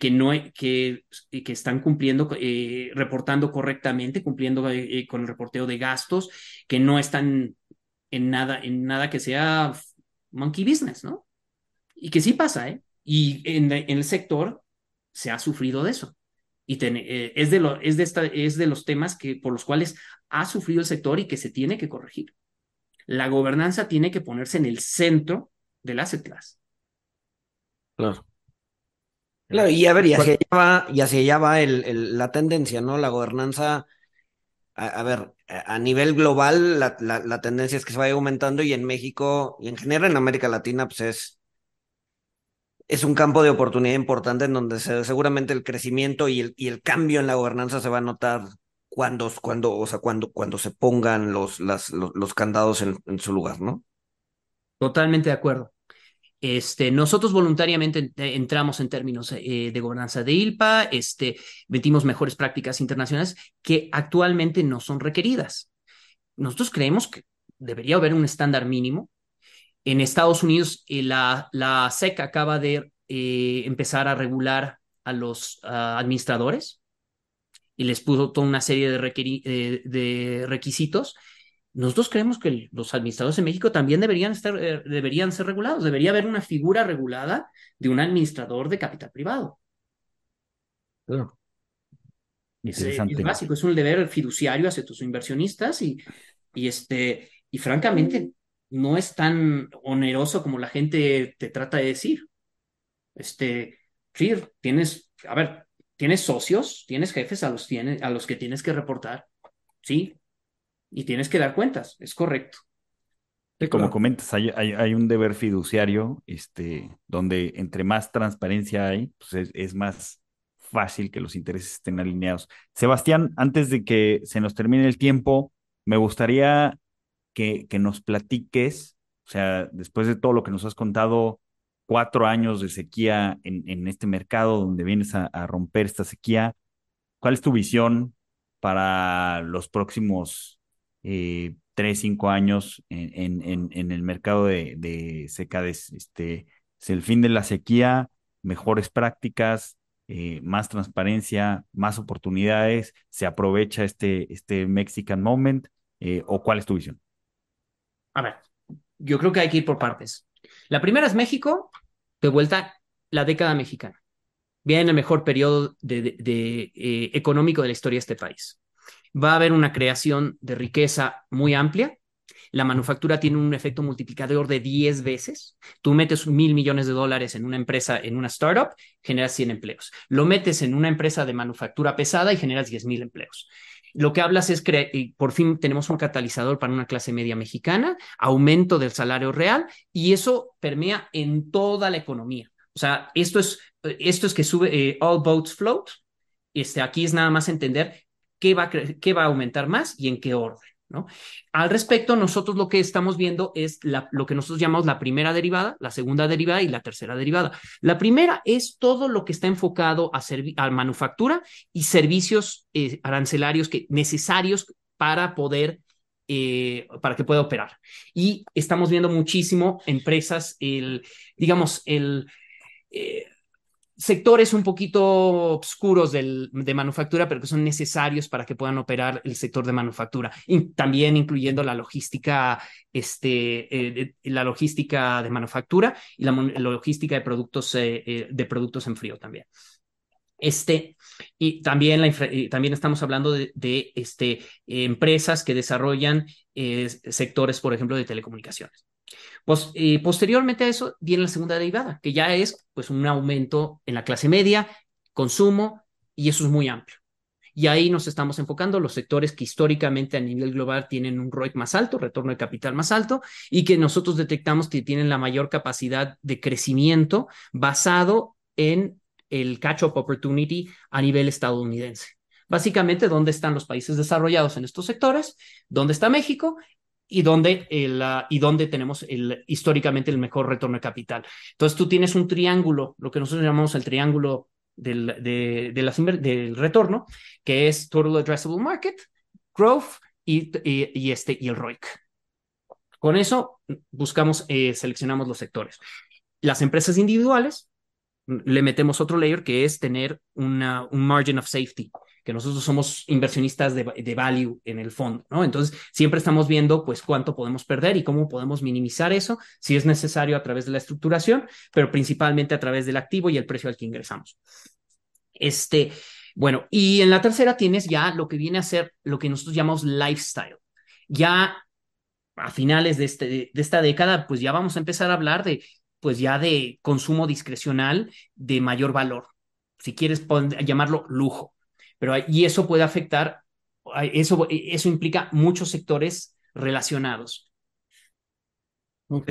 que no, que, que están cumpliendo, eh, reportando correctamente, cumpliendo eh, con el reporteo de gastos, que no están en nada, en nada que sea monkey business, ¿no? Y que sí pasa, ¿eh? Y en, el sector se ha sufrido de eso. Y eh, es, de lo, es, de esta, es de los temas que, por los cuales ha sufrido el sector y que se tiene que corregir. La gobernanza tiene que ponerse en el centro del asset class.
Claro. Claro, y a ver, y hacia allá va, y hacia allá va el, el- la tendencia, ¿no? La gobernanza, a, a ver, a a nivel global, la, la, la tendencia es que se vaya aumentando y en México y en general en América Latina, pues es, es un campo de oportunidad importante en donde se- seguramente el crecimiento y el, y el cambio en la gobernanza se va a notar cuando, cuando, o sea, cuando, cuando se pongan los, los, los candados en, su lugar, ¿no?
Totalmente de acuerdo. Este, nosotros voluntariamente en- eh, entramos en términos eh, de gobernanza de ILPA, este, metimos mejores prácticas internacionales que actualmente no son requeridas. Nosotros creemos que debería haber un estándar mínimo. En Estados Unidos, eh, la, la SEC acaba de eh, empezar a regular a los ah, administradores y les puso toda una serie de, requeri- eh, de requisitos. Nosotros creemos que los administradores en México también deberían, estar, eh, deberían ser regulados. Debería haber una figura regulada de un administrador de capital privado.
Claro.
Es,
Interesante.
es básico, es un deber fiduciario hacia tus inversionistas y, y, este, y francamente no es tan oneroso como la gente te trata de decir. Este, sí, tienes, a ver, tienes socios, tienes jefes a los, tiene- a los que tienes que reportar, sí, y tienes que dar cuentas, es correcto.
Sí, como
Claro.
comentas, hay, hay, hay un deber fiduciario, este, donde entre más transparencia hay, pues es, es más fácil que los intereses estén alineados. Sebastián, antes de que se nos termine el tiempo, me gustaría que, que nos platiques, o sea, después de todo lo que nos has contado, cuatro años de sequía en, en este mercado donde vienes a, romper esta sequía, ¿cuál es tu visión para los próximos eh, tres, cinco años en, en, en, en el mercado de, de secades? Este, ¿Es el fin de la sequía, mejores prácticas, eh, más transparencia, más oportunidades? ¿Se aprovecha este, este Mexican Moment? Eh, ¿O cuál es tu visión?
A ver, yo creo que hay que ir por partes. La primera es México, de vuelta la década mexicana. Viene el mejor periodo de, eh, económico de la historia de este país. Va a haber una creación de riqueza muy amplia. La manufactura tiene un efecto multiplicador de 10 veces. Tú metes mil millones de dólares en una empresa, en una startup, generas 100 empleos. Lo metes en una empresa de manufactura pesada y generas 10 mil empleos. Lo que hablas es que por fin tenemos un catalizador para una clase media mexicana, aumento del salario real y eso permea en toda la economía. O sea, esto es, esto es que sube eh, all boats float. Este, aquí es nada más entender qué va, qué va a aumentar más y en qué orden. Al respecto, nosotros lo que estamos viendo es lo que nosotros llamamos la primera derivada, la segunda derivada y la tercera derivada. La primera es todo lo que está enfocado a manufactura y servicios eh, arancelarios que, necesarios para poder eh, para que pueda operar. Y estamos viendo muchísimo empresas, el, digamos, el eh, sectores un poquito oscuros del, de manufactura, pero que son necesarios para que puedan operar el sector de manufactura. Y también incluyendo la logística, este, eh, la logística de manufactura y la, logística de productos, eh, eh, de productos en frío también. Este, y también, la infra- también estamos hablando de, de, este, eh, empresas que desarrollan eh, sectores, por ejemplo, de telecomunicaciones. Pues, eh, posteriormente a eso viene la segunda derivada, que ya es pues, un aumento en la clase media, consumo, y eso es muy amplio. Y ahí nos estamos enfocando los sectores que históricamente a nivel global tienen un ROIC más alto, retorno de capital más alto, y que nosotros detectamos que tienen la mayor capacidad de crecimiento basado en el catch-up opportunity a nivel estadounidense. Básicamente, ¿dónde están los países desarrollados en estos sectores? ¿Dónde está México? Y donde, el, uh, y donde tenemos el, históricamente el mejor retorno de capital. Entonces tú tienes un triángulo, lo que nosotros llamamos el triángulo del, del retorno, que es Total Addressable Market, Growth y, y, y este, y el ROIC. Con eso buscamos, eh, seleccionamos los sectores. Las empresas individuales, le metemos otro layer que es tener una, un margin of safety, que nosotros somos inversionistas de, de, value en el fondo, ¿no? Entonces, siempre estamos viendo, pues, cuánto podemos perder y cómo podemos minimizar eso, si es necesario a través de la estructuración, pero principalmente a través del activo y el precio al que ingresamos. Este, bueno, y en la tercera tienes ya lo que viene a ser lo que nosotros llamamos lifestyle. Ya a finales de, este, de esta década, pues ya vamos a empezar a hablar de, pues ya de consumo discrecional de mayor valor, si quieres llamarlo lujo. Pero, y eso puede afectar, eso, eso implica muchos sectores relacionados.
Ok.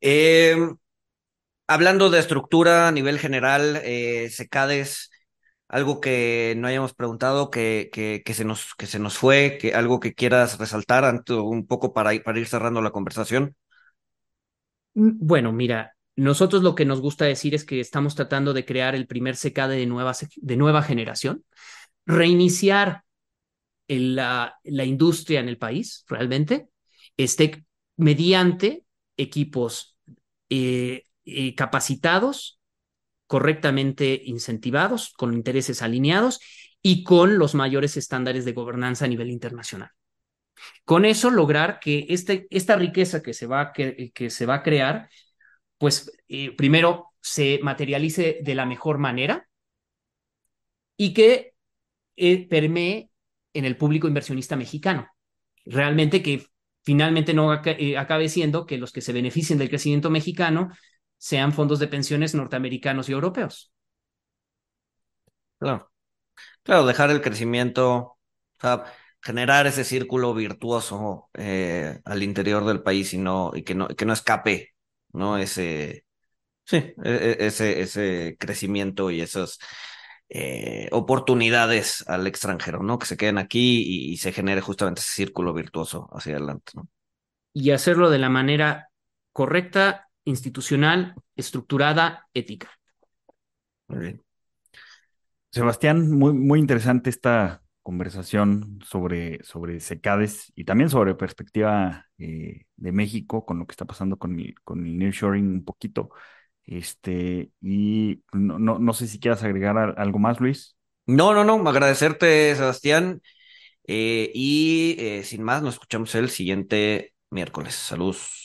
Eh, hablando de estructura a nivel general, eh, SECADES, algo que no hayamos preguntado, que, que, se, nos, que se nos fue, que, algo que quieras resaltar un poco para, para ir cerrando la conversación.
Mm, bueno, mira, nosotros lo que nos gusta decir es que estamos tratando de crear el primer SECADE de nueva, de nueva generación, reiniciar la, la industria en el país realmente, este, mediante equipos eh, eh, capacitados, correctamente incentivados, con intereses alineados y con los mayores estándares de gobernanza a nivel internacional. Con eso lograr que este, esta riqueza que se, va, que, que se va a crear, pues eh, primero se materialice de la mejor manera y que permee en el público inversionista mexicano. Realmente que finalmente no eh, acabe siendo que los que se beneficien del crecimiento mexicano sean fondos de pensiones norteamericanos y europeos.
Claro. Claro, dejar el crecimiento, generar ese círculo virtuoso eh, al interior del país y y que no, que no escape, ¿no? Ese, sí, e, e, ese, ese crecimiento y esas eh, oportunidades al extranjero, ¿no? Que se queden aquí y, se genere justamente ese círculo virtuoso hacia adelante, ¿no?
Y hacerlo de la manera correcta, institucional, estructurada, ética.
Muy bien.
Sebastián, muy, muy interesante esta conversación sobre, sobre secades y también sobre perspectiva eh, de México con lo que está pasando con el, con el nearshoring un poquito. Este, y no, no, no sé si quieras agregar algo más, Luis.
No, no, no, agradecerte, Sebastián. Eh, y eh, sin más, nos escuchamos el siguiente miércoles. Saludos.